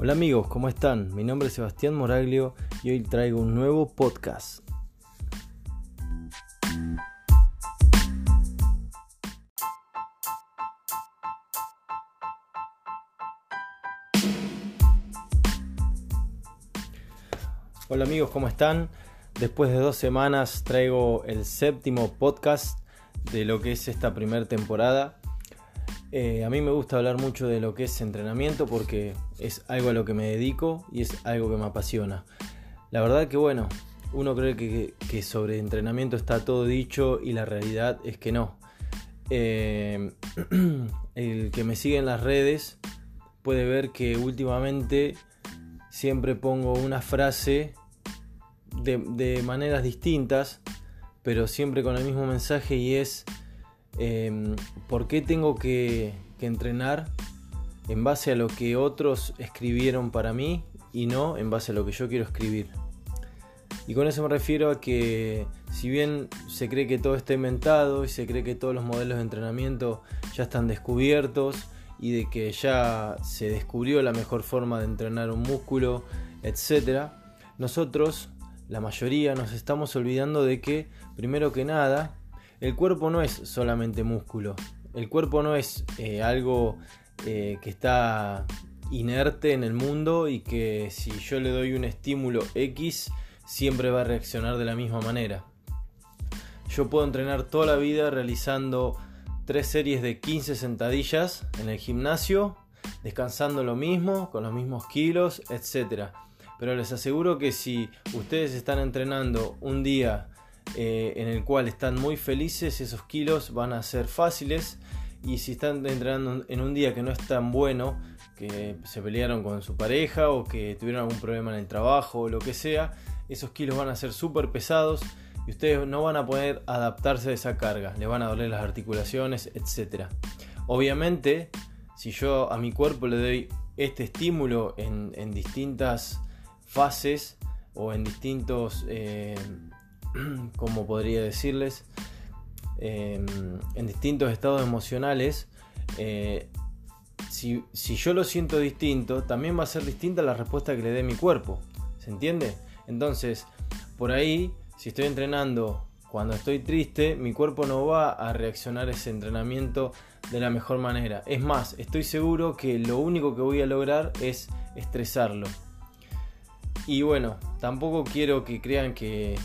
Hola amigos, ¿cómo están? Mi nombre es Sebastián Moraglio y hoy traigo un nuevo podcast. Hola amigos, ¿cómo están? Después de dos semanas traigo el séptimo podcast de lo que es esta primera temporada eh, a mí me gusta hablar mucho de lo que es entrenamiento porque es algo a lo que me dedico y es algo que me apasiona. La verdad que bueno, uno cree que, sobre entrenamiento está todo dicho y la realidad es que no. Eh, el que me sigue en las redes puede ver que últimamente siempre pongo una frase de maneras distintas, pero siempre con el mismo mensaje y es Em, ¿Por qué tengo que, entrenar en base a lo que otros escribieron para mí y no en base a lo que yo quiero escribir? Y con eso me refiero a que si bien se cree que todo está inventado y se cree que todos los modelos de entrenamiento ya están descubiertos y de que ya se descubrió la mejor forma de entrenar un músculo, etc., nosotros, la mayoría, nos estamos olvidando de que, primero que nada, el cuerpo no es solamente músculo. El cuerpo no es eh, algo eh, que está inerte en el mundo y que si yo le doy un estímulo X siempre va a reaccionar de la misma manera. Yo puedo entrenar toda la vida realizando tres series de 15 sentadillas en el gimnasio, descansando lo mismo, con los mismos kilos, etc. Pero les aseguro que si ustedes están entrenando un día eh, en el cual están muy felices, esos kilos van a ser fáciles. Y si están entrenando en un día que no es tan bueno, que se pelearon con su pareja o que tuvieron algún problema en el trabajo o lo que sea, esos kilos van a ser súper pesados y ustedes no van a poder adaptarse a esa carga, le van a doler las articulaciones, etc. Obviamente, si yo a mi cuerpo le doy este estímulo en, distintas fases o en distintos eh, como podría decirles, em, en distintos estados emocionales, eh, si, yo lo siento distinto, también va a ser distinta la respuesta que le dé mi cuerpo. ¿Se entiende? Entonces, por ahí, si estoy entrenando cuando estoy triste, mi cuerpo no va a reaccionar a ese entrenamiento de la mejor manera. Es más, estoy seguro que lo único que voy a lograr es estresarlo. Y bueno, tampoco quiero que crean que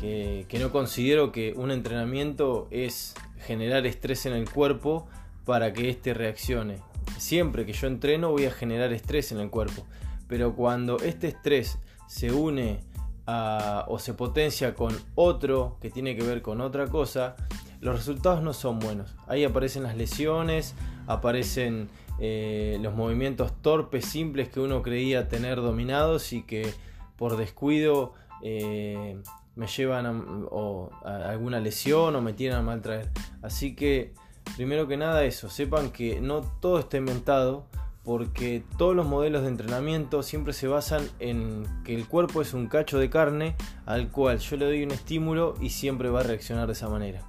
que, no considero que un entrenamiento es generar estrés en el cuerpo para que éste reaccione. Siempre que yo entreno voy a generar estrés en el cuerpo, pero cuando este estrés se une o se potencia con otro que tiene que ver con otra cosa, los resultados no son buenos. Ahí aparecen las lesiones, aparecen eh, los movimientos torpes, simples que uno creía tener dominados y que por descuido eh, me llevan a, alguna lesión o me tienen a maltraer. Así que, primero que nada eso, sepan que no todo está inventado porque todos los modelos de entrenamiento siempre se basan en que el cuerpo es un cacho de carne al cual yo le doy un estímulo y siempre va a reaccionar de esa manera.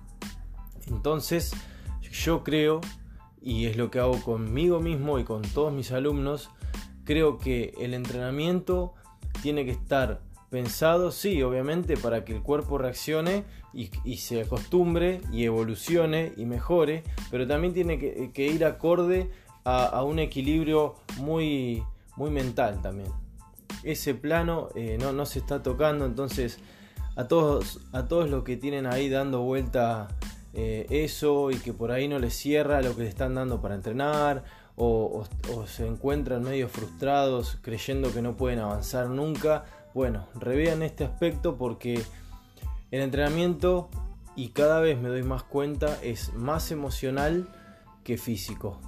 Entonces, yo creo, y es lo que hago conmigo mismo y con todos mis alumnos, creo que el entrenamiento tiene que estar pensado, sí, obviamente, para que el cuerpo reaccione y, se acostumbre y evolucione y mejore, pero también tiene que, ir acorde a, un equilibrio muy, muy mental también. Ese plano eh, no, no, se está tocando, entonces a todos, a todos los que tienen ahí dando vuelta eh, eso y que por ahí no les cierra lo que le están dando para entrenar o se encuentran medio frustrados creyendo que no pueden avanzar nunca, bueno, revean este aspecto porque el entrenamiento, y cada vez me doy más cuenta, es más emocional que físico.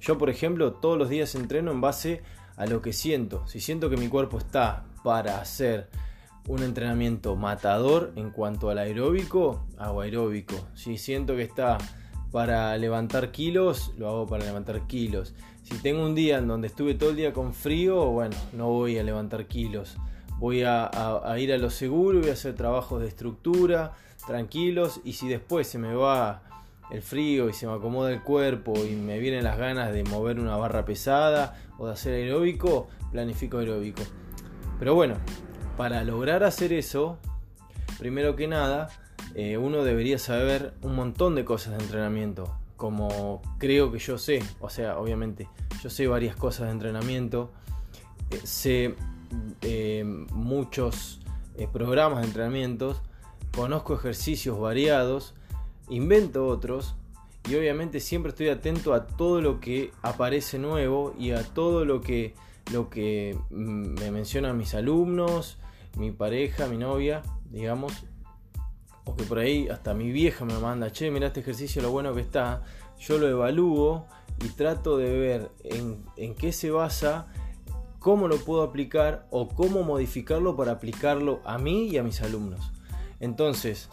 Yo, por ejemplo, todos los días entreno en base a lo que siento. Si siento que mi cuerpo está para hacer un entrenamiento matador en cuanto al aeróbico, hago aeróbico. Si siento que está para levantar kilos, lo hago para levantar kilos. Si tengo un día en donde estuve todo el día con frío, bueno, no voy a levantar kilos voy a, ir a lo seguro, voy a hacer trabajos de estructura, tranquilos, y si después se me va el frío y se me acomoda el cuerpo y me vienen las ganas de mover una barra pesada o de hacer aeróbico, planifico aeróbico. Pero bueno, para lograr hacer eso, primero que nada, eh, uno debería saber un montón de cosas de entrenamiento, como creo que yo sé, o sea, obviamente, yo sé varias cosas de entrenamiento, eh, eh, muchos programas de entrenamientos, conozco ejercicios variados, invento otros y obviamente siempre estoy atento a todo lo que aparece nuevo y a todo lo que, lo que mm, me mencionan mis alumnos, mi pareja, mi novia, digamos, o que por ahí hasta mi vieja me manda, che, mira este ejercicio, lo bueno que está, yo lo evalúo y trato de ver en, en qué se basa, cómo lo puedo aplicar o cómo modificarlo para aplicarlo a mí y a mis alumnos. Entonces,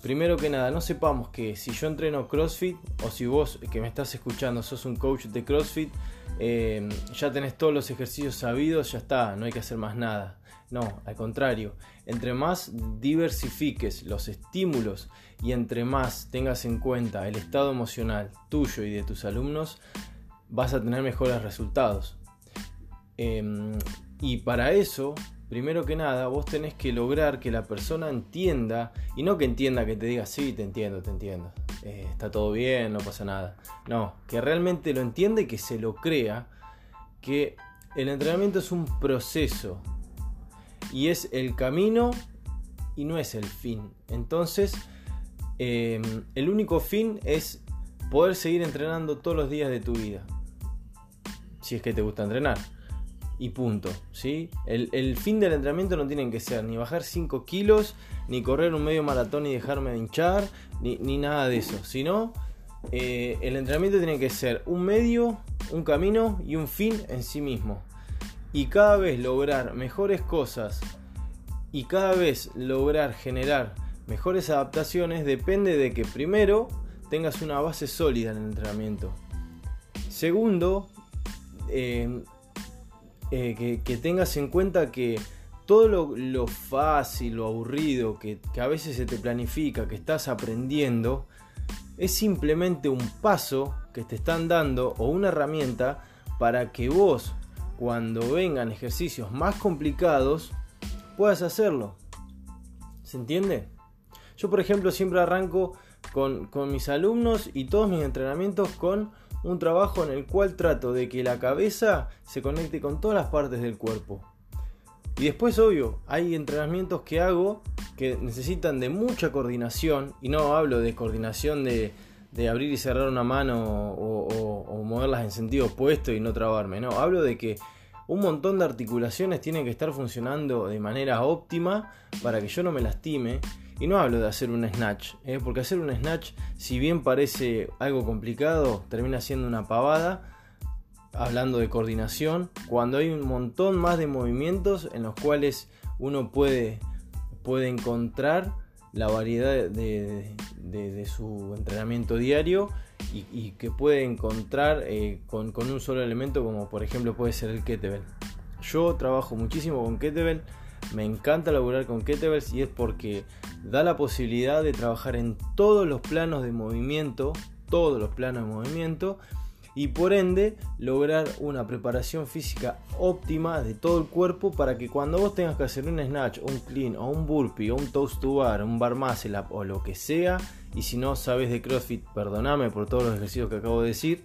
Primero que nada, no sepamos que si yo entreno CrossFit o si vos que me estás escuchando sos un coach de CrossFit, eh, ya tenés todos los ejercicios sabidos, ya está, no hay que hacer más nada. No, al contrario, entre más diversifiques los estímulos y entre más tengas en cuenta el estado emocional tuyo y de tus alumnos, vas a tener mejores resultados. Em, y para eso primero que nada, vos tenés que lograr que la persona entienda, y no que entienda que te diga, sí, te entiendo, te entiendo, eh, está todo bien, no pasa nada. No, que realmente lo entienda y que se lo crea, que el entrenamiento es un proceso, y es el camino y no es el fin. Entonces, em, el único fin es poder seguir entrenando todos los días de tu vida, si es que te gusta entrenar y punto. ¿sí? El, fin del entrenamiento no tiene que ser ni bajar 5 kilos, ni correr un medio maratón y dejarme de hinchar, ni, nada de eso. Sino eh, el entrenamiento tiene que ser un medio, un camino y un fin en sí mismo. Y cada vez lograr mejores cosas y cada vez lograr generar mejores adaptaciones depende de que primero tengas una base sólida en el entrenamiento. Segundo, eh, eh, que, tengas en cuenta que todo lo, fácil, lo aburrido, que, a veces se te planifica, que estás aprendiendo, es simplemente un paso que te están dando o una herramienta para que vos, cuando vengan ejercicios más complicados, puedas hacerlo. ¿Se entiende? Yo, por ejemplo, siempre arranco con, con mis alumnos y todos mis entrenamientos con un trabajo en el cual trato de que la cabeza se conecte con todas las partes del cuerpo. Y después, obvio, hay entrenamientos que hago que necesitan de mucha coordinación, y no hablo de coordinación de, abrir y cerrar una mano o, o, moverlas en sentido opuesto y no trabarme, no, hablo de que un montón de articulaciones tienen que estar funcionando de manera óptima para que yo no me lastime y no hablo de hacer un snatch, ¿eh? porque hacer un snatch, si bien parece algo complicado, termina siendo una pavada. Hablando de coordinación, cuando hay un montón más de movimientos en los cuales uno puede, puede encontrar la variedad de, su entrenamiento diario y, que puede encontrar eh, con, con, un solo elemento como por ejemplo puede ser el kettlebell. Yo trabajo muchísimo con kettlebell me encanta laburar con kettlebells y es porque da la posibilidad de trabajar en todos los planos de movimiento, todos los planos de movimiento y por ende lograr una preparación física óptima de todo el cuerpo para que cuando vos tengas que hacer un snatch, un clean o un burpee o un toast to bar, un bar muscle up o lo que sea y si no sabes de CrossFit, perdoname por todos los ejercicios que acabo de decir.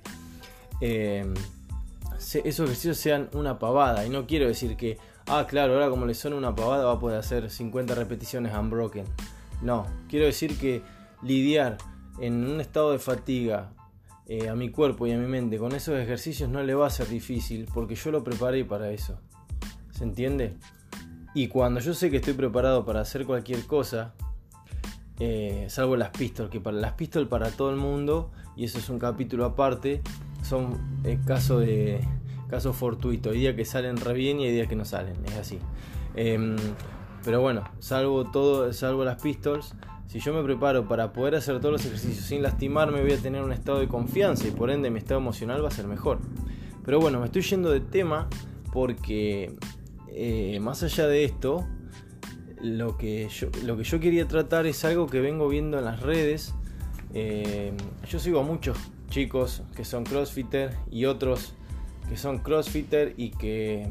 Eh, esos ejercicios sean una pavada y no quiero decir que ah, claro, ahora como le suena una pavada va a poder hacer 50 repeticiones unbroken. No, quiero decir que lidiar en un estado de fatiga eh, a mi cuerpo y a mi mente con esos ejercicios no le va a ser difícil porque yo lo preparé para eso. ¿Se entiende? Y cuando yo sé que estoy preparado para hacer cualquier cosa, eh, salvo las pistols, que para las pistols para todo el mundo, y eso es un capítulo aparte, son el caso de caso fortuito. Hay días que salen re bien y hay días que no salen, es así. Em, pero bueno, salvo todo, salvo las pistols, si yo me preparo para poder hacer todos los ejercicios sin lastimarme, voy a tener un estado de confianza y por ende mi estado emocional va a ser mejor. Pero bueno, me estoy yendo de tema porque eh, más allá de esto, lo que, yo, lo que yo quería tratar es algo que vengo viendo en las redes Eh, yo sigo a muchos chicos que son crossfitter y otros que son crossfitter y que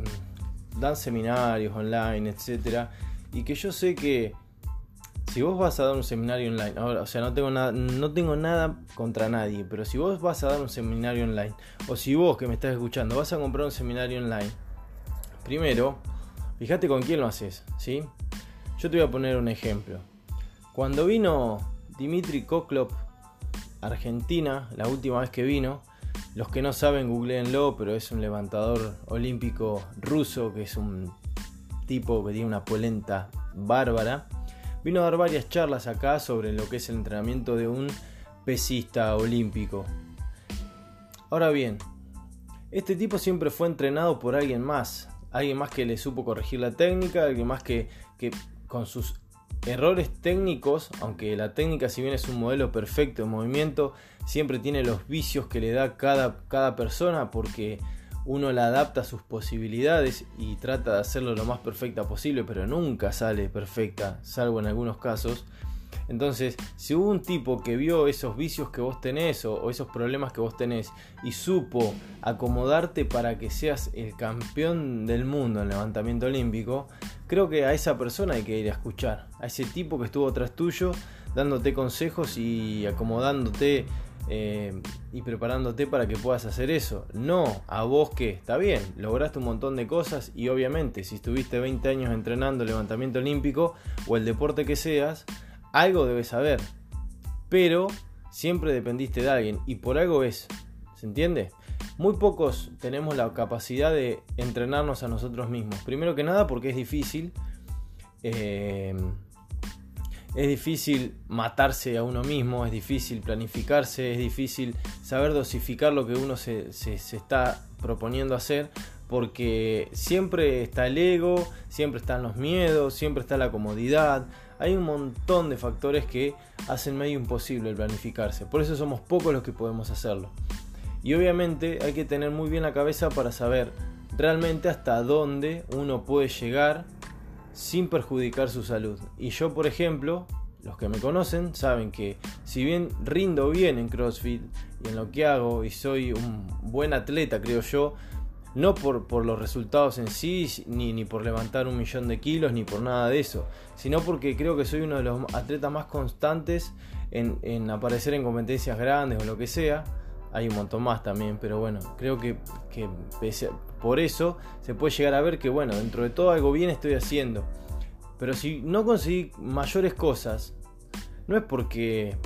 mm, dan seminarios online, etc. Y que yo sé que si vos vas a dar un seminario online, ahora, o sea, no tengo nada, no tengo nada contra nadie, pero si vos vas a dar un seminario online, o si vos que me estás escuchando vas a comprar un seminario online, primero, fíjate con quién lo haces, ¿sí? Yo te voy a poner un ejemplo. Cuando vino Dimitri Koklop Argentina, la última vez que vino, los que no saben, googleenlo, pero es un levantador olímpico ruso, que es un tipo que tiene una polenta bárbara. Vino a dar varias charlas acá sobre lo que es el entrenamiento de un pesista olímpico. Ahora bien, este tipo siempre fue entrenado por alguien más, alguien más que le supo corregir la técnica, alguien más que, con sus errores técnicos, aunque la técnica si bien es un modelo perfecto de movimiento, siempre tiene los vicios que le da cada, cada persona porque uno la adapta a sus posibilidades y trata de hacerlo lo más perfecta posible, pero nunca sale perfecta, salvo en algunos casos. Entonces, si hubo un tipo que vio esos vicios que vos tenés o, esos problemas que vos tenés y supo acomodarte para que seas el campeón del mundo en levantamiento olímpico, creo que a esa persona hay que ir a escuchar, a ese tipo que estuvo tras tuyo dándote consejos y acomodándote eh, y preparándote para que puedas hacer eso. No a vos que está bien, lograste un montón de cosas y obviamente si estuviste 20 años entrenando levantamiento olímpico o el deporte que seas, algo debes saber. Pero siempre dependiste de alguien y por algo es. ¿Se entiende? Muy pocos tenemos la capacidad de entrenarnos a nosotros mismos. Primero que nada porque es difícil. Eh, es difícil matarse a uno mismo, es difícil planificarse, es difícil saber dosificar lo que uno se, está proponiendo hacer, porque siempre está el ego, siempre están los miedos, siempre está la comodidad, hay un montón de factores que hacen medio imposible el planificarse, por eso somos pocos los que podemos hacerlo. Y obviamente hay que tener muy bien la cabeza para saber realmente hasta dónde uno puede llegar sin perjudicar su salud. Y yo, por ejemplo, los que me conocen saben que si bien rindo bien en CrossFit y en lo que hago y soy un buen atleta, creo yo, no por, por los resultados en sí, ni, ni, por levantar un millón de kilos, ni por nada de eso, sino porque creo que soy uno de los atletas más constantes en, en aparecer en competencias grandes o lo que sea. Hay un montón más también, pero bueno, creo que, que por eso se puede llegar a ver que, bueno, dentro de todo algo bien estoy haciendo. Pero si no conseguí mayores cosas, no es porque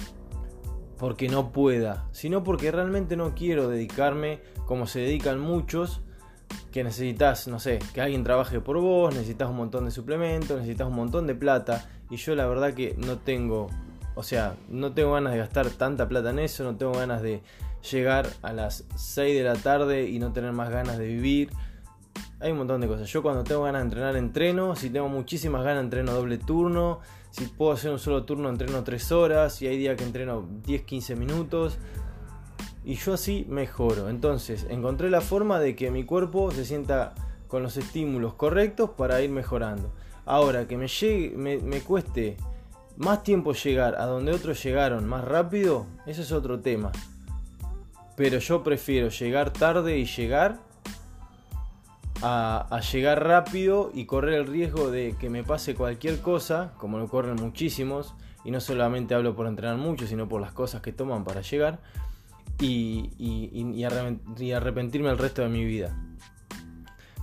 porque no pueda, sino porque realmente no quiero dedicarme como se dedican muchos que necesitas, no sé, que alguien trabaje por vos, necesitas un montón de suplementos, necesitas un montón de plata y yo la verdad que no tengo, o sea, no tengo ganas de gastar tanta plata en eso, no tengo ganas de llegar a las 6 de la tarde y no tener más ganas de vivir. Hay un montón de cosas. Yo cuando tengo ganas de entrenar, entreno. Si tengo muchísimas ganas, entreno doble turno. Si puedo hacer un solo turno, entreno 3 horas. Y hay días que entreno 10-15 minutos. Y yo así mejoro. Entonces, encontré la forma de que mi cuerpo se sienta con los estímulos correctos para ir mejorando. Ahora, que me, llegue, me cueste más tiempo llegar a donde otros llegaron más rápido, eso es otro tema. Pero yo prefiero llegar tarde y llegar a, llegar rápido y correr el riesgo de que me pase cualquier cosa, como lo corren muchísimos, y no solamente hablo por entrenar mucho, sino por las cosas que toman para llegar, y, y, arrepentirme el resto de mi vida.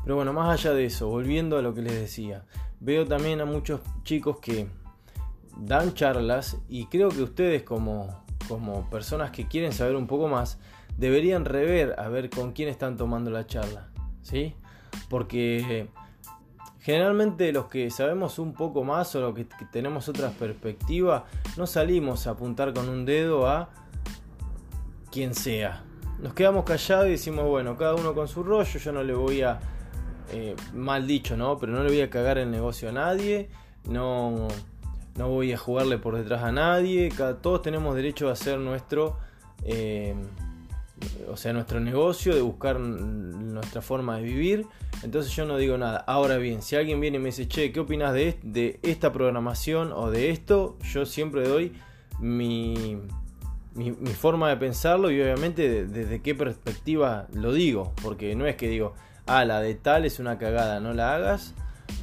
Pero bueno, más allá de eso, volviendo a lo que les decía, veo también a muchos chicos que dan charlas y creo que ustedes como, como personas que quieren saber un poco más, deberían rever a ver con quién están tomando la charla, ¿sí? Porque generalmente los que sabemos un poco más o los que tenemos otra perspectiva, no salimos a apuntar con un dedo a quien sea. Nos quedamos callados y decimos, bueno, cada uno con su rollo, yo no le voy a, eh, mal dicho, ¿no? Pero no le voy a cagar el negocio a nadie, no, no voy a jugarle por detrás a nadie, todos tenemos derecho a hacer nuestro... Eh, o sea, nuestro negocio, de buscar nuestra forma de vivir. Entonces yo no digo nada. Ahora bien, si alguien viene y me dice, che, ¿qué opinas de, de esta programación o de esto? Yo siempre doy mi, mi, forma de pensarlo y obviamente desde qué perspectiva lo digo. Porque no es que digo, ah, la de tal es una cagada, no la hagas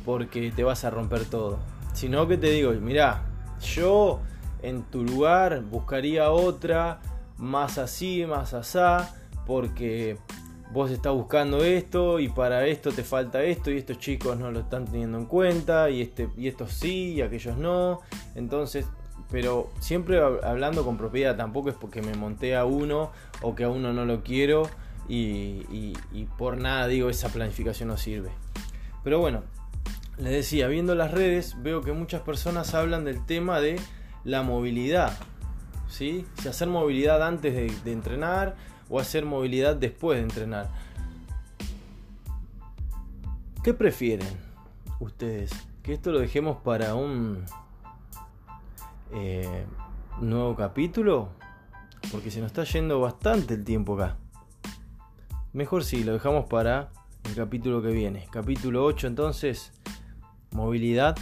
porque te vas a romper todo. Sino que te digo, mira, yo en tu lugar buscaría otra, más así, más asá, porque vos estás buscando esto y para esto te falta esto y estos chicos no lo están teniendo en cuenta y, este, y estos sí y aquellos no. Entonces, pero siempre hablando con propiedad, tampoco es porque me monté a uno o que a uno no lo quiero y por nada digo esa planificación no sirve. Pero bueno, les decía, viendo las redes veo que muchas personas hablan del tema de la movilidad. ¿sí? Si hacer movilidad antes de, entrenar o hacer movilidad después de entrenar. ¿Qué prefieren ustedes? Que esto lo dejemos para un eh, nuevo capítulo. Porque se nos está yendo bastante el tiempo acá. Mejor si lo dejamos para el capítulo que viene. Capítulo 8 entonces movilidad